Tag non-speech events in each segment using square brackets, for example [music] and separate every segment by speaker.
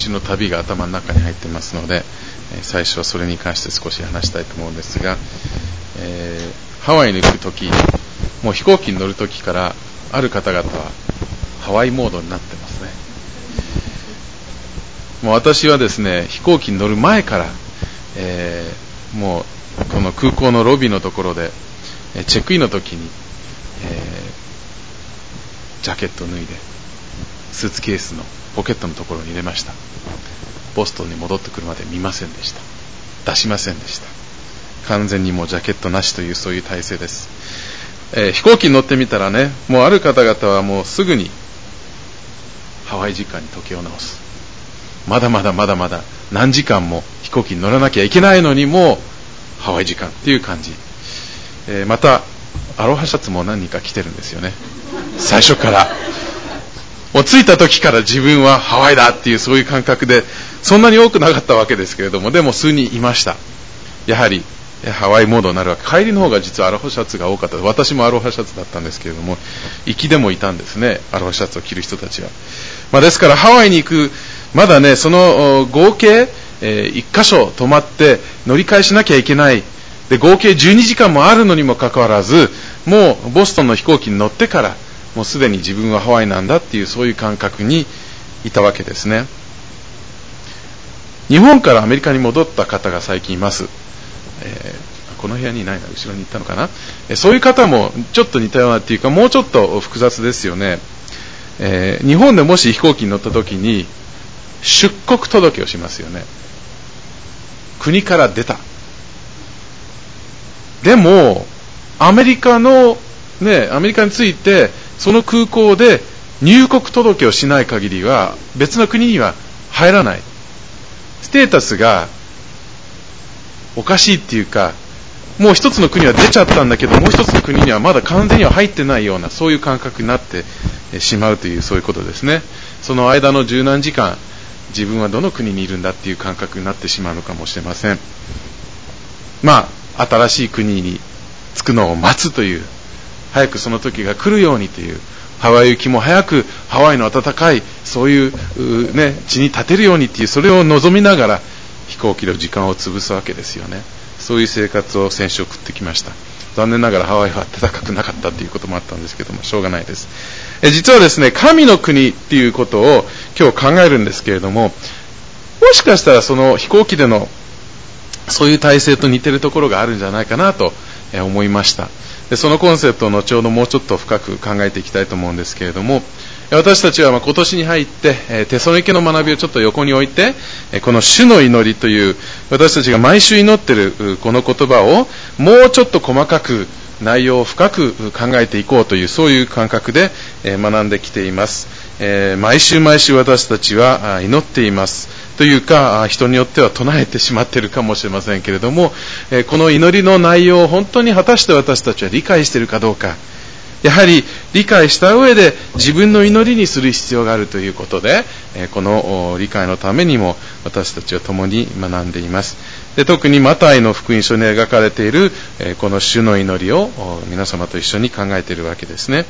Speaker 1: ちの旅が頭の中に入ってますので、え最初はそれに関して少し話したいと思うんですが、えー、ハワイに行くとき、もう飛行機に乗るときから、ある方々はハワイモードになってますね。もう私はですね、飛行機に乗る前から、えー、もうこの空港のロビーのところで、チェックインの時に、えー、ジャケットを脱いで、スーツケースのポケットのところに入れました。ボストンに戻ってくるまで見ませんでした。出しませんでした。完全にもうジャケットなしというそういう体制です。えー、飛行機に乗ってみたらね、もうある方々はもうすぐにハワイ時間に時計を直す。まだまだまだまだ何時間も飛行機に乗らなきゃいけないのにもうハワイ時間っていう感じ。えー、また、アロハシャツも何人か着てるんですよね。最初から。もう着いた時から自分はハワイだっていうそういう感覚で、そんなに多くなかったわけですけれども、でも数人いました。やはり、ハワイモードになるわけ。帰りの方が実はアロハシャツが多かった。私もアロハシャツだったんですけれども、行きでもいたんですね。アロハシャツを着る人たちは。まあ、ですからハワイに行く、まだね、その合計、えー、1箇所泊まって乗り換えしなきゃいけない。で、合計12時間もあるのにもかかわらず、もうボストンの飛行機に乗ってから、もうすでに自分はハワイなんだっていうそういう感覚にいたわけですね。日本からアメリカに戻った方が最近います。えー、この部屋にいないな、後ろに行ったのかな、え、そういう方もちょっと似たようなっていうか、もうちょっと複雑ですよね。えー、日本でもし飛行機に乗った時に、出国届をしますよね。国から出た。でも、アメリカの、ね、アメリカについて、その空港で入国届をしない限りは、別の国には入らない。ステータスがおかしいっていうか、もう一つの国は出ちゃったんだけど、もう一つの国にはまだ完全には入ってないような、そういう感覚になってしまうという、そういうことですね。その間の十何時間、自分はどの国にいるんだっていう感覚になってしまうのかもしれません。まあ、新しい国に着くのを待つという、早くその時が来るようにという、ハワイ行きも早くハワイの暖かい、そういう、ね、地に立てるようにっていう、それを望みながら飛行機の時間を潰すわけですよね。そういう生活を先週送ってきました。残念ながらハワイは暖かくなかったということもあったんですけども、しょうがないです。え実はですね、神の国っていうことを今日考えるんですけれども、もしかしたらその飛行機でのそういう体制と似てるところがあるんじゃないかなと思いました。でそのコンセプトを後ほどもうちょっと深く考えていきたいと思うんですけれども、私たちはま今年に入って、テソニケの学びをちょっと横に置いて、えこの主の祈りという、私たちが毎週祈っているこの言葉を、もうちょっと細かく、内容を深く考えていこうという、そういう感覚で学んできています。え毎週毎週私たちは祈っています。というか、人によっては唱えてしまっているかもしれませんけれども、この祈りの内容を本当に果たして私たちは理解しているかどうか、やはり理解した上で自分の祈りにする必要があるということで、この理解のためにも私たちは共に学んでいます。で特にマタイの福音書に描かれているこの主の祈りを皆様と一緒に考えているわけですね。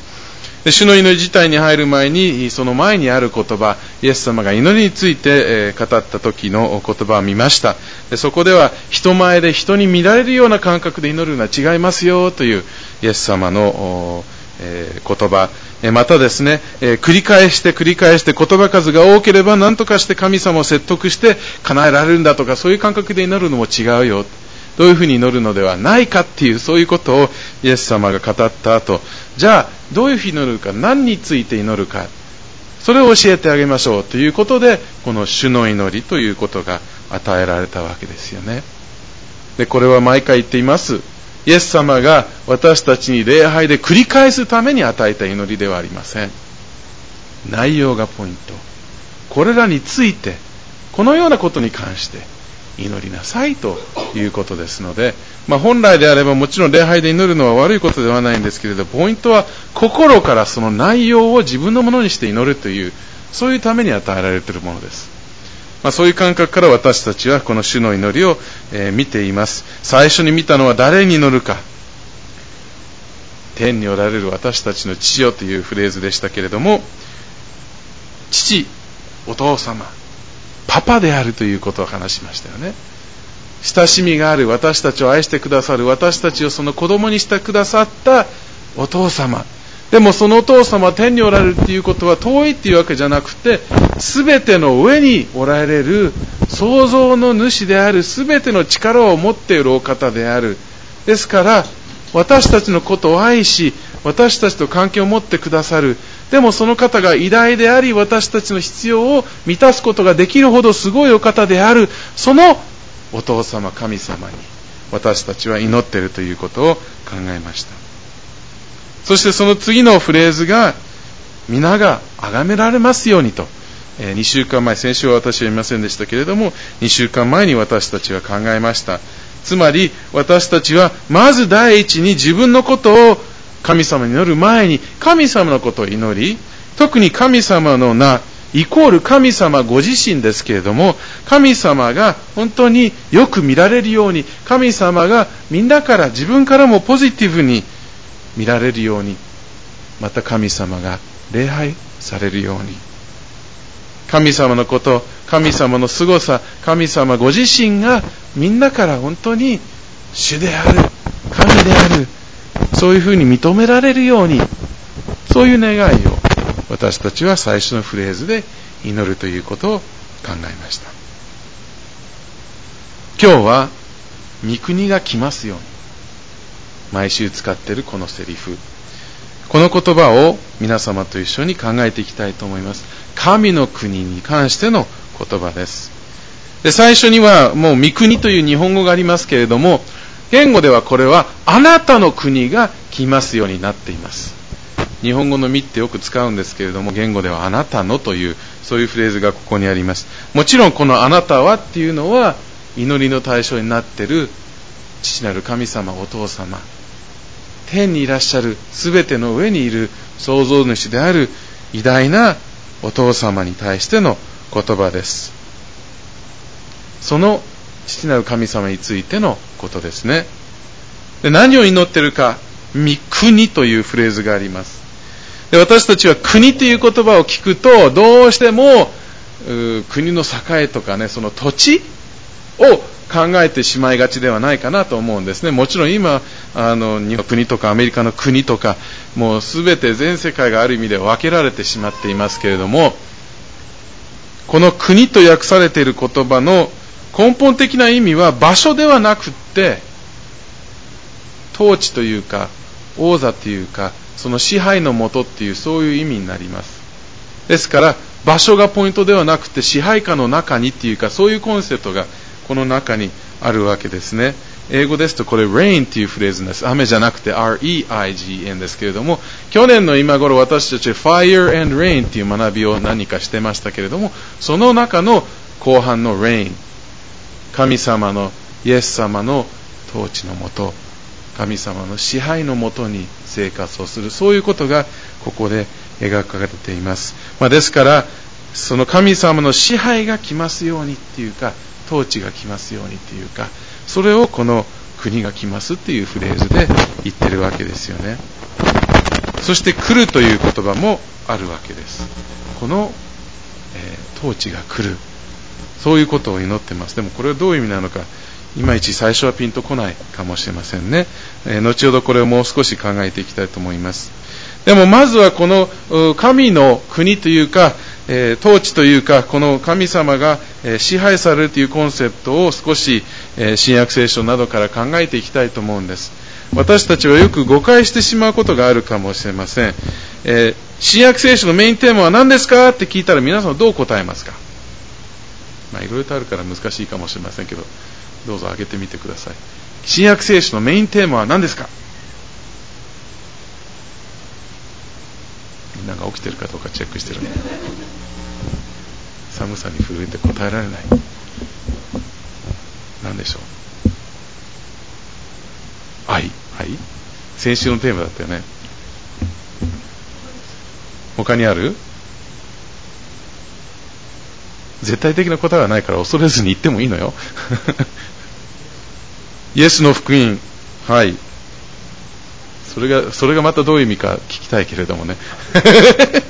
Speaker 1: で主の祈り自体に入る前に、その前にある言葉、イエス様が祈りについて語った時の言葉を見ました。でそこでは、人前で人に見られるような感覚で祈るのは違いますよというイエス様のえ言葉、またですね、え繰り返して繰り返して言葉数が多ければ何とかして神様を説得して叶えられるんだとかそういう感覚で祈るのも違うよ。どういうふうに祈るのではないかっていうそういうことをイエス様が語った後、じゃあどういうふうに祈るか、何について祈るか、それを教えてあげましょうということで、この主の祈りということが与えられたわけですよね。で、これは毎回言っています。イエス様が私たちに礼拝で繰り返すために与えた祈りではありません。内容がポイント。これらについて、このようなことに関して祈りなさいということですので、まあ、本来であればもちろん礼拝で祈るのは悪いことではないんですけれど、ポイントは心からその内容を自分のものにして祈るという、そういうために与えられているものです。まあ、そういう感覚から私たちはこの主の祈りを、えー、見ています。最初に見たのは誰に祈るか。天におられる私たちの父よというフレーズでしたけれども、父、お父様、パパであるということを話しましたよね。親しみがある私たちを愛してくださる私たちをその子供にしてくださったお父様でもそのお父様は天におられるっていうことは遠いっていうわけじゃなくて全ての上におられる創造の主である全ての力を持っているお方であるですから私たちのことを愛し私たちと関係を持ってくださるでもその方が偉大であり私たちの必要を満たすことができるほどすごいお方である。そのお父様神様に私たちは祈っているということを考えました。そしてその次のフレーズが皆が崇められますようにと。え2週間前先週は私は言いませんでしたけれども2週間前に私たちは考えました。つまり私たちはまず第一に自分のことを神様に祈る前に神様のことを祈り特に神様の名イコール神様ご自身ですけれども、神様が本当によく見られるように、神様がみんなから自分からもポジティブに見られるように、また神様が礼拝されるように。神様のこと、神様の凄さ、神様ご自身がみんなから本当に主である、神である、そういうふうに認められるように、そういう願いを私たちは最初のフレーズで祈るということを考えました。今日は御国が来ますように毎週使っているこのセリフこの言葉を皆様と一緒に考えていきたいと思います。神の国に関しての言葉です。で最初にはもう御国という日本語がありますけれども言語ではこれはあなたの国が来ますようになっています。日本語の「み」ってよく使うんですけれども言語では「あなたの」というそういうフレーズがここにあります。もちろんこの「あなたは」っていうのは祈りの対象になっている父なる神様お父様天にいらっしゃる全ての上にいる創造主である偉大なお父様に対しての言葉です。その父なる神様についてのことですねで何を祈ってるか「御国」というフレーズがありますで私たちは国という言葉を聞くと、どうしても、国の栄とかね、その土地を考えてしまいがちではないかなと思うんですね。もちろん今、あの、日本国とかアメリカの国とか、もうすべて全世界がある意味で分けられてしまっていますけれども、この国と訳されている言葉の根本的な意味は場所ではなくって、統治というか、王座というか、その支配のもとっていうそういう意味になります。ですから場所がポイントではなくて支配下の中にっていうかそういうコンセプトがこの中にあるわけですね。英語ですとこれ rain っていうフレーズです。雨じゃなくて R-E-I-G-N ですけれども去年の今頃私たち fire and rain っていう学びを何かしてましたけれどもその中の後半の rain 神様のイエス様の統治のもと神様の支配のもとに生活をするそういうことがここで描かれています、まあ、ですからその神様の支配が来ますようにっていうか統治が来ますようにっていうかそれをこの国が来ますっていうフレーズで言ってるわけですよね。そして来るという言葉もあるわけです。この、えー、統治が来る。そういうことを祈ってます。でもこれはどういう意味なのかいまいち最初はピンとこないかもしれませんね、えー、後ほどこれをもう少し考えていきたいと思います。でもまずはこの神の国というか、えー、統治というかこの神様が、え、支配されるというコンセプトを少し、え新約聖書などから考えていきたいと思うんです。私たちはよく誤解してしまうことがあるかもしれません、え新約聖書のメインテーマは何ですか？って聞いたら皆さんどう答えますか？まあいろいろとあるから難しいかもしれませんけどどうぞ開けてみてください。新約聖書のメインテーマは何ですか？みんなが起きてるかどうかチェックしてる [laughs] 寒さに震えて答えられない。何でしょう？愛。はい先週のテーマだったよね。他にある？絶対的な答えはないから恐れずに言ってもいいのよ [laughs] イエスの福音、はい。それが、それがまたどういう意味か聞きたいけれどもね。[laughs]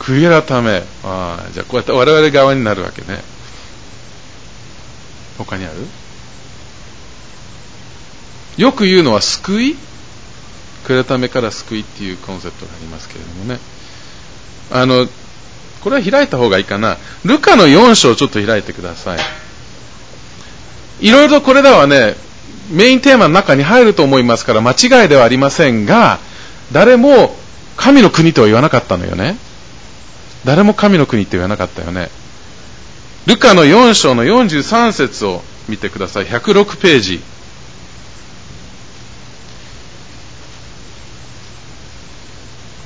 Speaker 1: 悔い改め。あじゃあこうやって我々側になるわけね。他にある？よく言うのは救い？悔い改めから救いっていうコンセプトがありますけれどもね。あの、これは開いた方がいいかな。ルカの4章をちょっと開いてください。いろいろこれらはね、メインテーマの中に入ると思いますから間違いではありませんが、誰も神の国とは言わなかったのよね。誰も神の国って言わなかったよね。ルカの4章の43節を見てください。106ページ。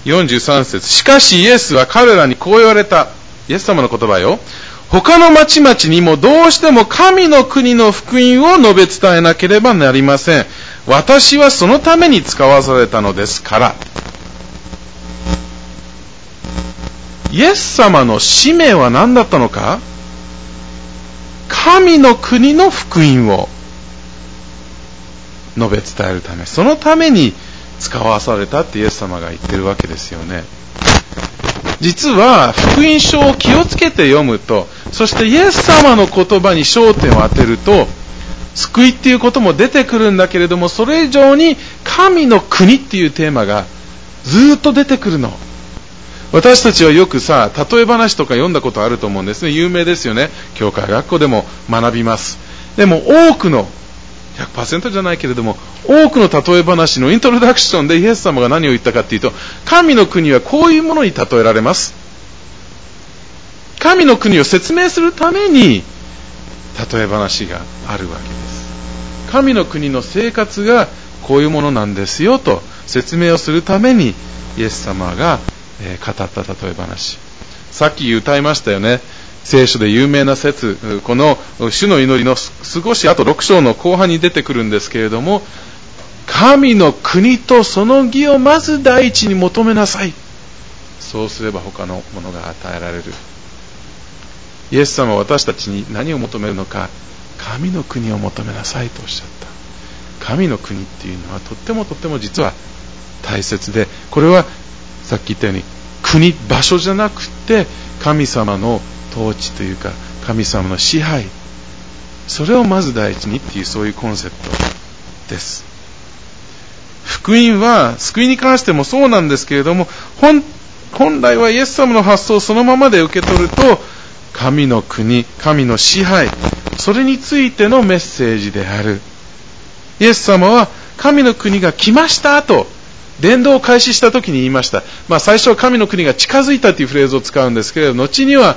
Speaker 1: 43節しかしイエスは彼らにこう言われた。イエス様の言葉よ。他の町々にもどうしても神の国の福音を述べ伝えなければなりません。私はそのために使わされたのですから。イエス様の使命は何だったのか？神の国の福音を述べ伝えるため、そのために使わされたってイエス様が言ってるわけですよね。実は福音書を気をつけて読むと、そしてイエス様の言葉に焦点を当てると、救いっていうことも出てくるんだけれども、それ以上に神の国っていうテーマがずっと出てくるの。私たちはよくさ、例え話とか読んだことあると思うんですね。有名ですよね。教会学校でも学びます。でも多くの100%じゃないけれども、多くの例え話のイントロダクションでイエス様が何を言ったかというと、神の国はこういうものに例えられます。神の国を説明するために、例え話があるわけです。神の国の生活がこういうものなんですよと説明をするために、イエス様が語った例え話。さっき歌いましたよね。聖書で有名な説、この主の祈りの少しあと6章の後半に出てくるんですけれども、神の国とその義をまず第一に求めなさい。そうすれば他のものが与えられる。イエス様は私たちに何を求めるのか、神の国を求めなさいとおっしゃった。神の国っていうのはとってもとっても実は大切で、これはさっき言ったように国、場所じゃなくて神様の統治というか神様の支配。それをまず第一にっていうそういうコンセプトです。福音は救いに関してもそうなんですけれども本来はイエス様の発想をそのままで受け取ると神の国神の支配それについてのメッセージである。イエス様は神の国が来ましたと伝道を開始した時に言いました。まあ最初は神の国が近づいたというフレーズを使うんですけれど、後には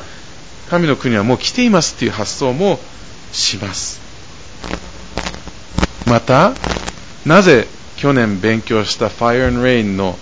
Speaker 1: 神の国はもう来ていますという発想もします。また、なぜ去年勉強した Fire and Rain の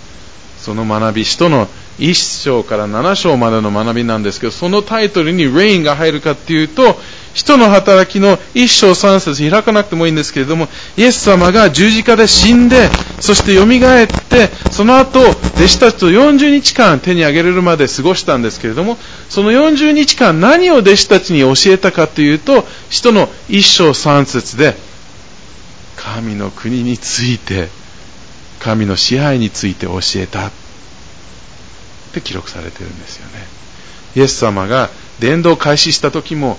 Speaker 1: その学び、使徒の1章から7章までの学びなんですけど、そのタイトルに Rain が入るかっていうと、人の働きの1章3節開かなくてもいいんですけれども、イエス様が十字架で死んで、そして蘇って、その後、弟子たちと40日間手に上げれるまで過ごしたんですけれども、その40日間何を弟子たちに教えたかというと、人の1章3節で、神の国について、神の支配について教えた。って記録されてるんですよね。イエス様が伝道開始した時も、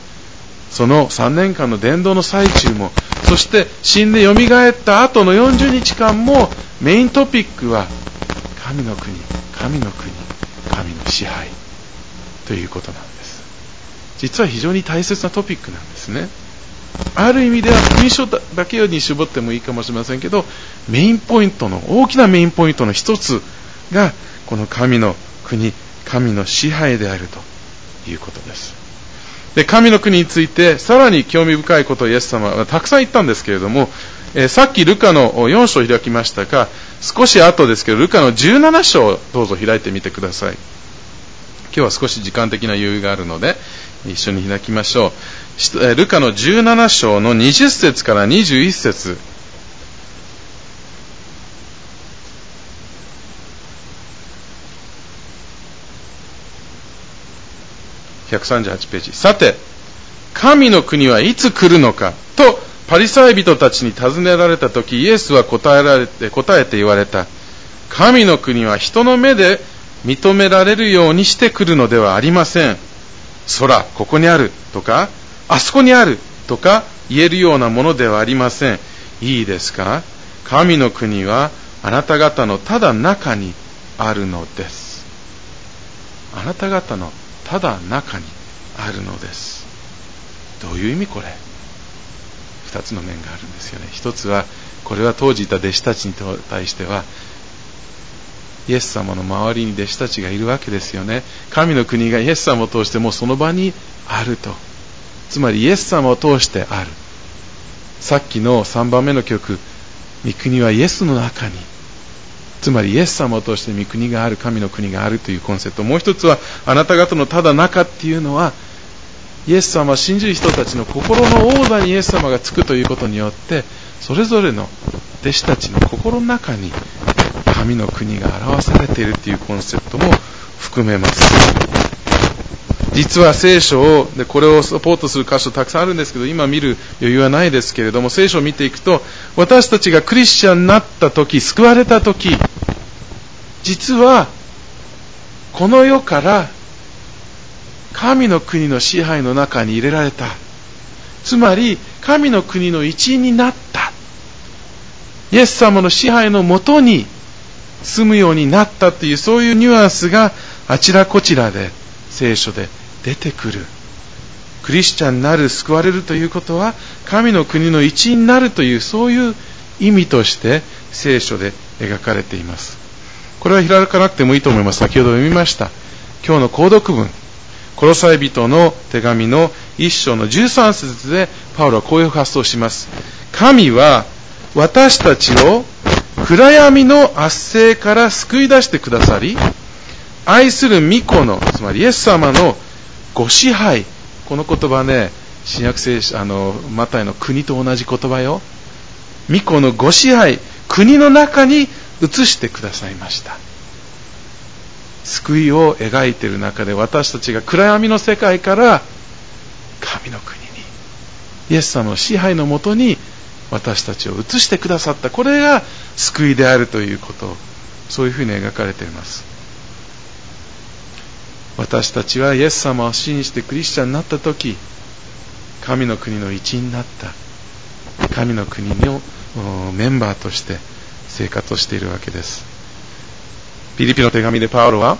Speaker 1: その3年間の伝道の最中も、そして死んで蘇った後の40日間も、メイントピックは、神の国、神の国、神の支配ということなんです。実は非常に大切なトピックなんですね。ある意味では福音書だけに絞ってもいいかもしれませんけど、メインポイントの、大きなメインポイントの一つが、この神の国、神の支配であるということです。で、神の国について、さらに興味深いことをイエス様はたくさん言ったんですけれども、えー、さっきルカの4章を開きましたが、少し後ですけど、ルカの17章をどうぞ開いてみてください。今日は少し時間的な余裕があるので、一緒に開きましょう。ルカの17章の20節から21節138ページ。さて、神の国はいつ来るのか？とパリサイ人たちに尋ねられた時、イエスは答えられて、答えて言われた。神の国は人の目で認められるようにしてくるのではありません。空、ここにあるとか、あそこにあるとか言えるようなものではありません。いいですか？神の国はあなた方のただ中にあるのです。あなた方のただ中にあるのです。どういう意味これ？二つの面があるんですよね。一つは、これは当時いた弟子たちに対しては、イエス様の周りに弟子たちがいるわけですよね。神の国がイエス様を通してもその場にあると。つまりイエス様を通してある。さっきの3番目の曲、御国はイエスの中に。つまりイエス様を通して御国がある、神の国があるというコンセプト。もう一つは、あなた方のただ中っていうのは、イエス様信じる人たちの心の王座にイエス様がつくということによって、それぞれの弟子たちの心の中に神の国が表されているというコンセプトも含めます。実は聖書を、でこれをサポートする箇所たくさんあるんですけど、今見る余裕はないですけれども、聖書を見ていくと、私たちがクリスチャンになった時、救われた時、実は、この世から神の国の支配の中に入れられた。つまり、神の国の一員になった。イエス様の支配のもとに住むようになったというそういうニュアンスがあちらこちらで聖書で出てくる。クリスチャンになる救われるということは神の国の一員になるというそういう意味として聖書で描かれています。これは開かなくてもいいと思います。先ほど読みました。今日の購読文。コロサイ人の手紙の一章の13節でパウロはこういう発想をします。神は私たちを暗闇の圧政から救い出してくださり、愛する御子の、つまりイエス様のご支配、この言葉ね、新約聖書、あの、マタイの国と同じ言葉よ。御子のご支配、国の中に移してくださいました。救いを描いている中で私たちが暗闇の世界から神の国に、イエス様の支配のもとに私たちを移してくださったこれが救いであるということそういうふうに描かれています私たちはイエス様を信じてクリスチャンになった時神の国の一員になった。神の国のメンバーとして生活をしているわけです。ピリピの手紙でパウロは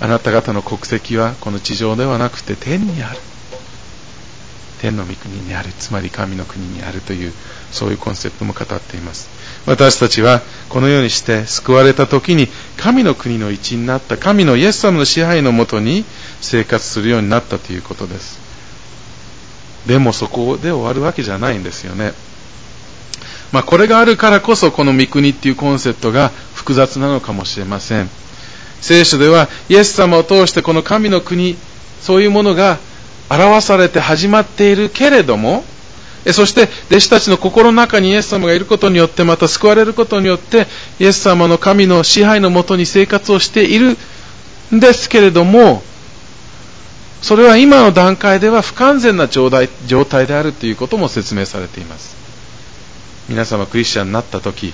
Speaker 1: あなた方の国籍はこの地上ではなくて天にある。天の御国にある、つまり神の国にあるという、そういうコンセプトも語っています。私たちはこのようにして救われた時に神の国の一員になった神のイエス様の支配のもとに生活するようになったということです。でもそこで終わるわけじゃないんですよね。まあこれがあるからこそこの御国っていうコンセプトが複雑なのかもしれません。聖書ではイエス様を通してこの神の国、そういうものが表されて始まっているけれども、そして弟子たちの心の中にイエス様がいることによってまた救われることによってイエス様の神の支配のもとに生活をしているんですけれどもそれは今の段階では不完全な状態状態であるということも説明されています。皆様クリスチャンになった時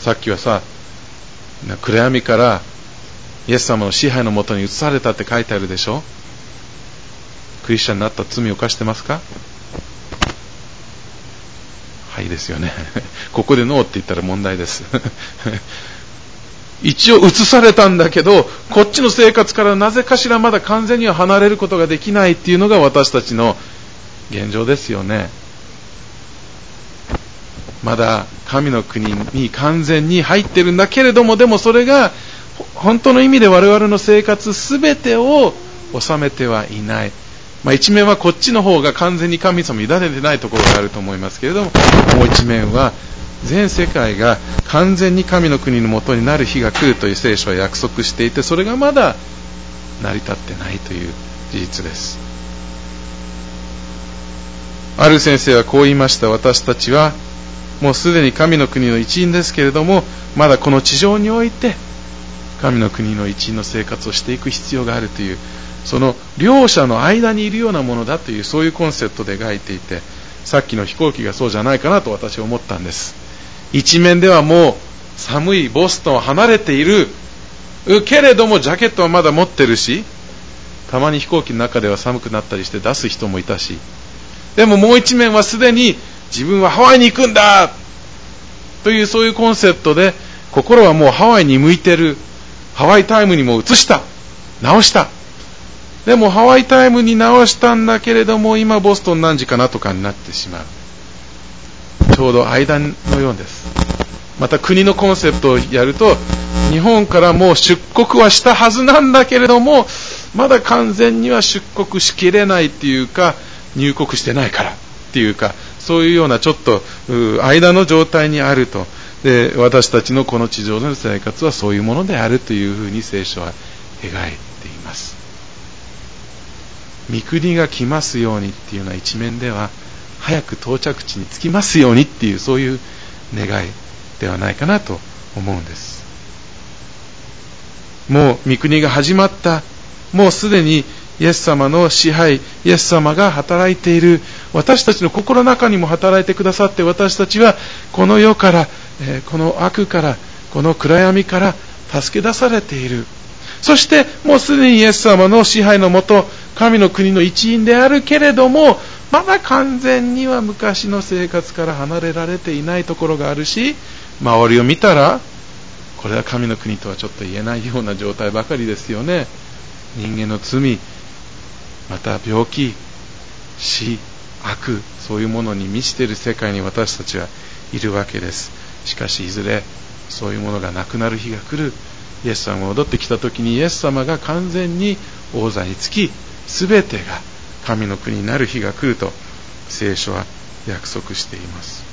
Speaker 1: さっきはさ暗闇からイエス様の支配のもとに移されたって書いてあるでしょ。クリスチャンになった罪を犯してますか？はいですよね。[laughs] ここでノーって言ったら問題です。[laughs] 一応移されたんだけど、こっちの生活からなぜかしらまだ完全には離れることができないっていうのが私たちの現状ですよね。まだ神の国に完全に入ってるんだけれども、でもそれが本当の意味で我々の生活すべてを収めてはいない。まあ、一面はこっちの方が完全に神様に委ねてないところがあると思いますけれども、もう一面は全世界が完全に神の国のもとになる日が来るという聖書は約束していて、それがまだ成り立ってないという事実です。ある先生はこう言いました。私たちはもうすでに神の国の一員ですけれども、まだこの地上において神の国の一員の生活をしていく必要があるというその両者の間にいるようなものだというそういうコンセプトで描いていてさっきの飛行機がそうじゃないかなと私は思ったんです。一面ではもう寒いボストンを離れているけれどもジャケットはまだ持ってるし、たまに飛行機の中では寒くなったりして出す人もいたし、でももう一面はすでに自分はハワイに行くんだというそういうコンセプトで心はもうハワイに向いてる。ハワイタイムにも移した。直した。でもハワイタイムに直したんだけれども今ボストン何時かなとかになってしまう。ちょうど間のようです。また国のコンセプトをやると日本からもう出国はしたはずなんだけれどもまだ完全には出国しきれないっていうか入国してないからっていうかそういうようなちょっと間の状態にあると。で私たちのこの地上での生活はそういうものであるというふうに聖書は描いています。御国が来ますようにっていうのは一面では早く到着地に着きますようにっていうそういう願いではないかなと思うんです。もう御国が始まったもうすでにイエス様の支配、イエス様が働いている、私たちの心の中にも働いてくださって、私たちはこの世から、えこの悪から、この暗闇から助け出されている。そして、もうすでにイエス様の支配のもと、神の国の一員であるけれども、まだ完全には昔の生活から離れられていないところがあるし、周りを見たら、これは神の国とはちょっと言えないような状態ばかりですよね。人間の罪、また病気、死、悪、そういうものに満ちている世界に私たちはいるわけです。しかしいずれそういうものがなくなる日が来る。イエス様が戻ってきた時にイエス様が完全に王座につき、全てが神の国になる日が来ると聖書は約束しています。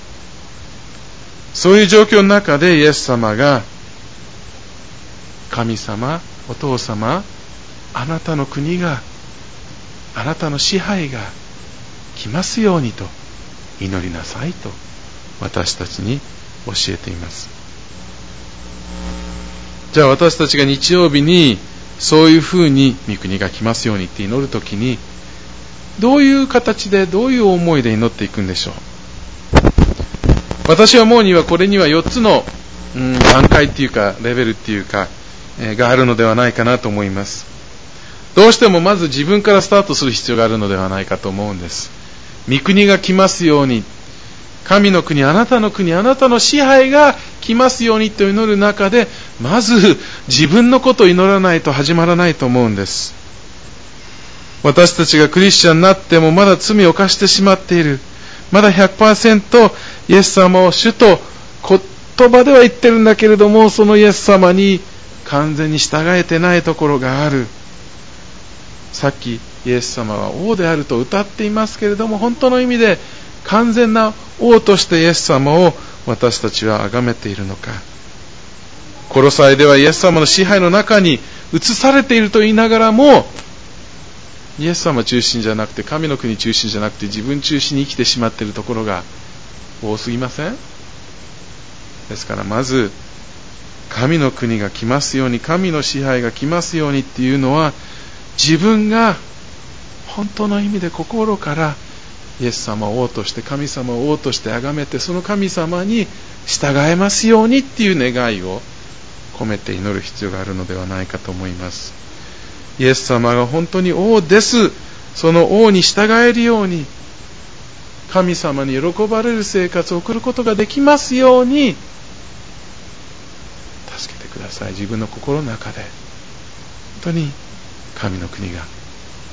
Speaker 1: そういう状況の中でイエス様が神様、お父様、あなたの国があなたの支配が来ますようにと祈りなさいと私たちに教えています。じゃあ私たちが日曜日にそういうふうに御国が来ますようにって祈るときにどういう形でどういう思いで祈っていくんでしょう？私は思うにはこれには4つの、うん、段階っていうかレベルっていうか、えー、があるのではないかなと思います。どうしてもまず自分からスタートする必要があるのではないかと思うんです。御国が来ますように、神の国、あなたの国、あなたの支配が来ますようにと祈る中で、まず自分のことを祈らないと始まらないと思うんです。私たちがクリスチャンになってもまだ罪を犯してしまっている。まだ100%イエス様を主と言葉では言ってるんだけれども、そのイエス様に完全に従えてないところがある。さっきイエス様は王であると歌っていますけれども本当の意味で完全な王としてイエス様を私たちは崇めているのか。コロサイではイエス様の支配の中に移されていると言いながらもイエス様中心じゃなくて神の国中心じゃなくて自分中心に生きてしまっているところが多すぎません？ですからまず神の国が来ますように神の支配が来ますようにっていうのは自分が本当の意味で心からイエス様を王として神様を王として崇めてその神様に従えますようにっていう願いを込めて祈る必要があるのではないかと思います。イエス様が本当に王です。その王に従えるように神様に喜ばれる生活を送ることができますように助けてください。自分の心の中で。本当に神の国が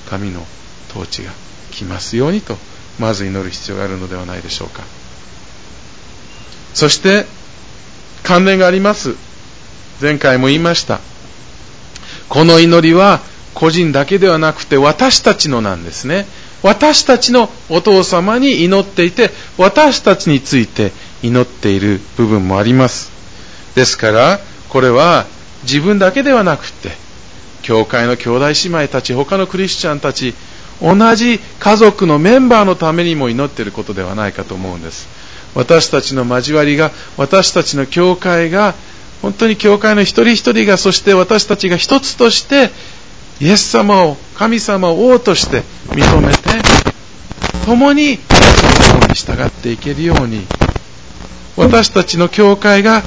Speaker 1: 神の統治が来ますようにとまず祈る必要があるのではないでしょうか。そして関連があります。前回も言いました。この祈りは個人だけではなくて私たちのなんですね。私たちのお父様に祈っていて私たちについて祈っている部分もあります。ですからこれは自分だけではなくて教会の兄弟姉妹たち、他のクリスチャンたち、同じ家族のメンバーのためにも祈っていることではないかと思うんです。私たちの交わりが、私たちの教会が、本当に教会の一人一人が、そして私たちが一つとして、イエス様を、神様を王として認めて、共にそのに従っていけるように、私たちの教会が、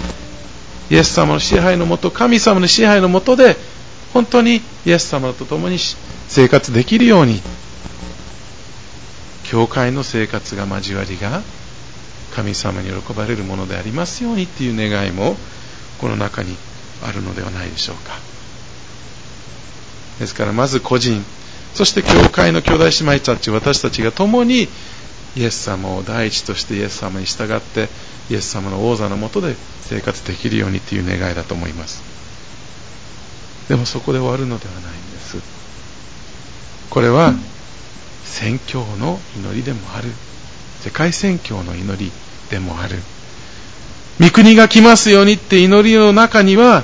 Speaker 1: イエス様の支配のもと神様の支配のもとで本当にイエス様と共に生活できるように。教会の生活が交わりが神様に喜ばれるものでありますようにっていう願いもこの中にあるのではないでしょうか。ですからまず個人そして教会の兄弟姉妹たち私たちが共にイエス様を第一としてイエス様に従ってイエス様の王座のもとで生活できるようにという願いだと思います。でもそこで終わるのではないんです。これは宣教の祈りでもある。世界宣教の祈りでもある。御国が来ますようにって祈りの中には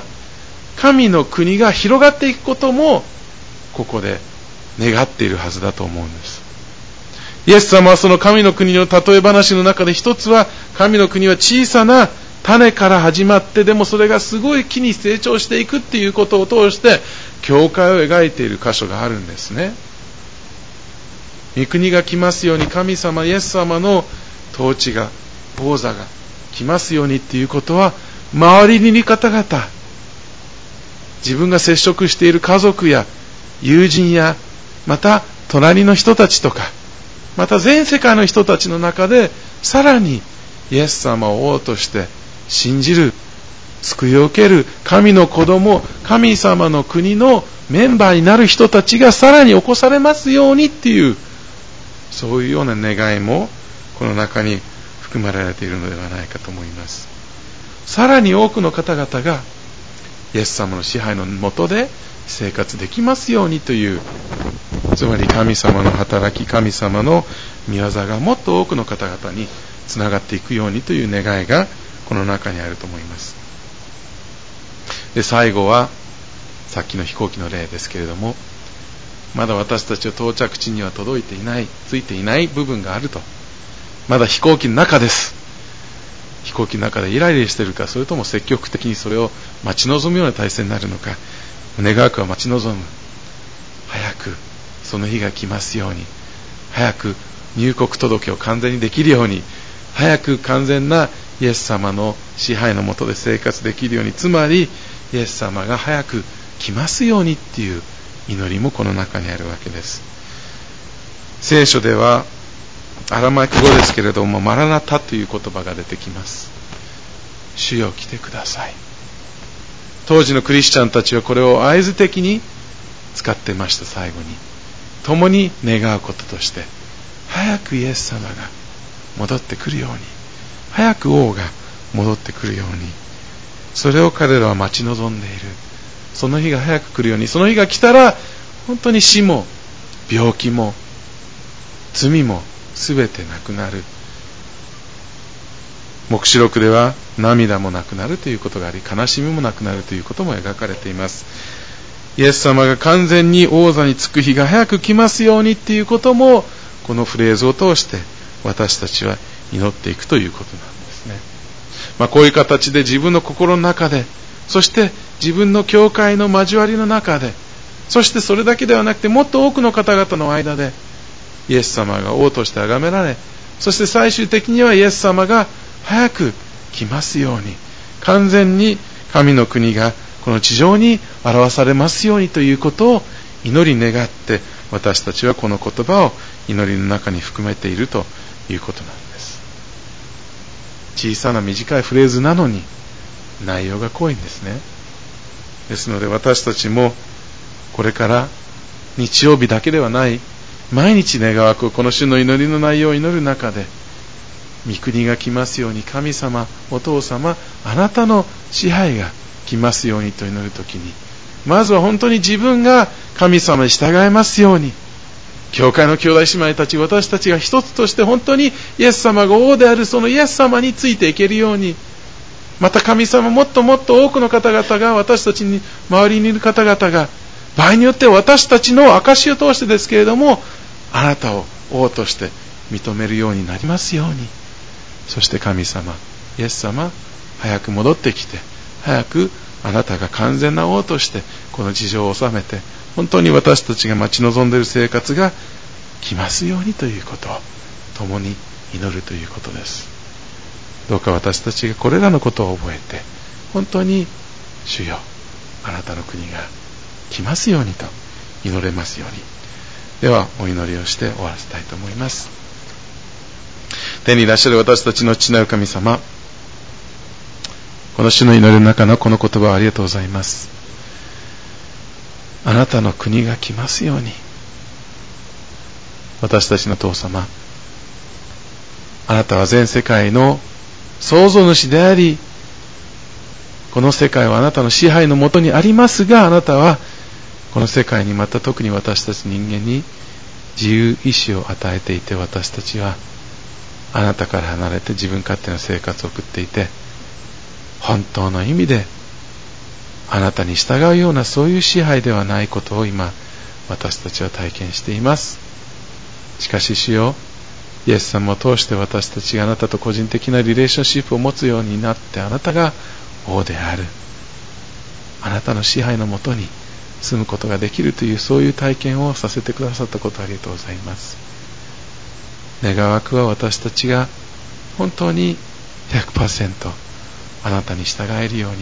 Speaker 1: 神の国が広がっていくこともここで願っているはずだと思うんです。イエス様はその神の国の例え話の中で一つは神の国は小さな種から始まってでもそれがすごい木に成長していくっていうことを通して教会を描いている箇所があるんですね。御国が来ますように神様イエス様の統治が王座が来ますようにっていうことは周りにいる方。々自分が接触している家族や友人やまた隣の人たちとかまた全世界の人たちの中でさらにイエス様を王として信じる救いを受ける神の子供神様の国のメンバーになる人たちがさらに起こされますようにっていうそういうような願いもこの中に含まれているのではないかと思います。さらに多くの方々がイエス様の支配のもとで生活できますようにというつまり神様の働き神様の御業がもっと多くの方々につながっていくようにという願いがこの中にあると思います。で最後はさっきの飛行機の例ですけれどもまだ私たちは到着地には届いていないついていない部分があると。まだ飛行機の中です。飛行機の中でイライラしているかそれとも積極的にそれを待ち望むような体制になるのか。願わくは待ち望む。早くその日が来ますように。早く入国届を完全にできるように。早く完全なイエス様の支配のもとで生活できるように。つまりイエス様が早く来ますようにっていう祈りもこの中にあるわけです。聖書ではアラマイク語ですけれどもマラナタという言葉が出てきます。主よ来てください。当時のクリスチャンたちはこれを合図的に使ってました最後に。共に願うこととして早くイエス様が戻ってくるように早く王が戻ってくるようにそれを彼らは待ち望んでいる。その日が早く来るようにその日が来たら本当に死も病気も罪も全てなくなる。黙示録では涙もなくなるということがあり悲しみもなくなるということも描かれています。イエス様が完全に王座につく日が早く来ますようにっていうこともこのフレーズを通して私たちは祈っていくということなんですね、まあ、こういう形で自分の心の中でそして自分の教会の交わりの中でそしてそれだけではなくてもっと多くの方々の間でイエス様が王として崇められそして最終的にはイエス様が早く来ますように完全に神の国がこの地上に表されますようにということを祈り願って私たちはこの言葉を祈りの中に含めているということなんです。小さな短いフレーズなのに内容が濃いんですね。ですので私たちもこれから日曜日だけではない毎日願わくこの主の祈りの内容を祈る中で御国が来ますように神様お父様あなたの支配が来ますようにと祈るときにまずは本当に自分が神様に従いますように教会の兄弟姉妹たち私たちが一つとして本当にイエス様が王であるそのイエス様についていけるようにまた神様もっともっと多くの方々が私たちに周りにいる方々が場合によっては私たちの証を通してですけれどもあなたを王として認めるようになりますように。そして神様イエス様早く戻ってきて早くあなたが完全な王としてこの事情を収めて本当に私たちが待ち望んでいる生活が来ますようにということを共に祈るということです。どうか私たちがこれらのことを覚えて本当に主よあなたの国が来ますようにと祈れますように。ではお祈りをして終わらせたいと思います。天にいらっしゃる私たちの父なる神様この主の祈りの中のこの言葉をありがとうございます。あなたの国が来ますように。私たちの父様あなたは全世界の創造主でありこの世界はあなたの支配のもとにありますがあなたはこの世界にまた特に私たち人間に自由意志を与えていて私たちはあなたから離れて自分勝手な生活を送っていて本当の意味であなたに従うようなそういう支配ではないことを今私たちは体験しています。しかし主よイエス様を通して私たちがあなたと個人的なリレーションシップを持つようになってあなたが王である。あなたの支配のもとに住むことができるというそういう体験をさせてくださったことありがとうございます。願わくは私たちが本当に100%あなたに従えるように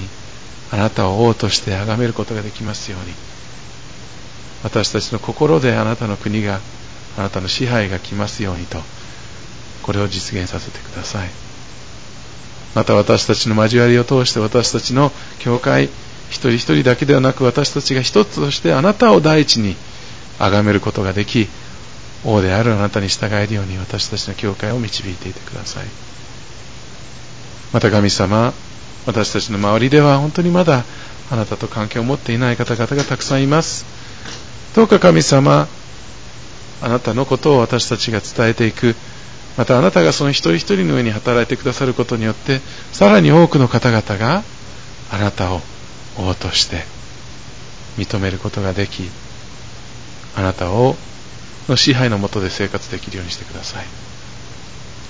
Speaker 1: あなたを王として崇めることができますように私たちの心であなたの国があなたの支配が来ますようにとこれを実現させてください。また私たちの交わりを通して私たちの教会一人一人だけではなく私たちが一つとしてあなたを第一に崇めることができ王であるあなたに従えるように私たちの教会を導いていてください。また神様私たちの周りでは本当にまだあなたと関係を持っていない方々がたくさんいます。どうか神様あなたのことを私たちが伝えていく。またあなたがその一人一人の上に働いてくださることによってさらに多くの方々があなたを王として認めることができあなたをの支配のもとで生活できるようにしてください。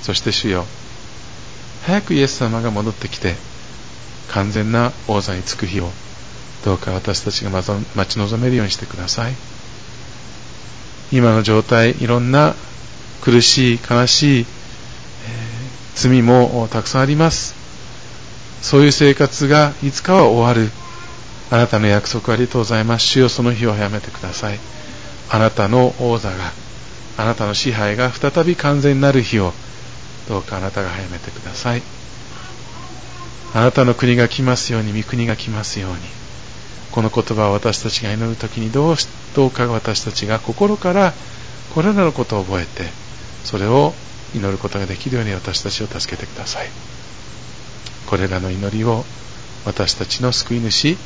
Speaker 1: そして主よ早くイエス様が戻ってきて完全な王座につく日をどうか私たちが待ち望めるようにしてください。今の状態いろんな苦しい悲しい、えー、罪もたくさんあります。そういう生活がいつかは終わる。あなたの約束ありがとうございます。主よその日を早めてください。あなたの王座があなたの支配が再び完全になる日をどうかあなたが早めてください。あなたの国が来ますように御国が来ますように。この言葉を私たちが祈る時にどうどうか私たちが心からこれらのことを覚えてそれを祈ることができるように私たちを助けてください。これらの祈りを私たちの救い主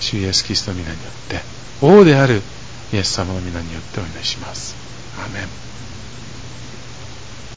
Speaker 1: 主イエスキリストの皆によって王であるイエス様の皆によってお祈りします。アメン。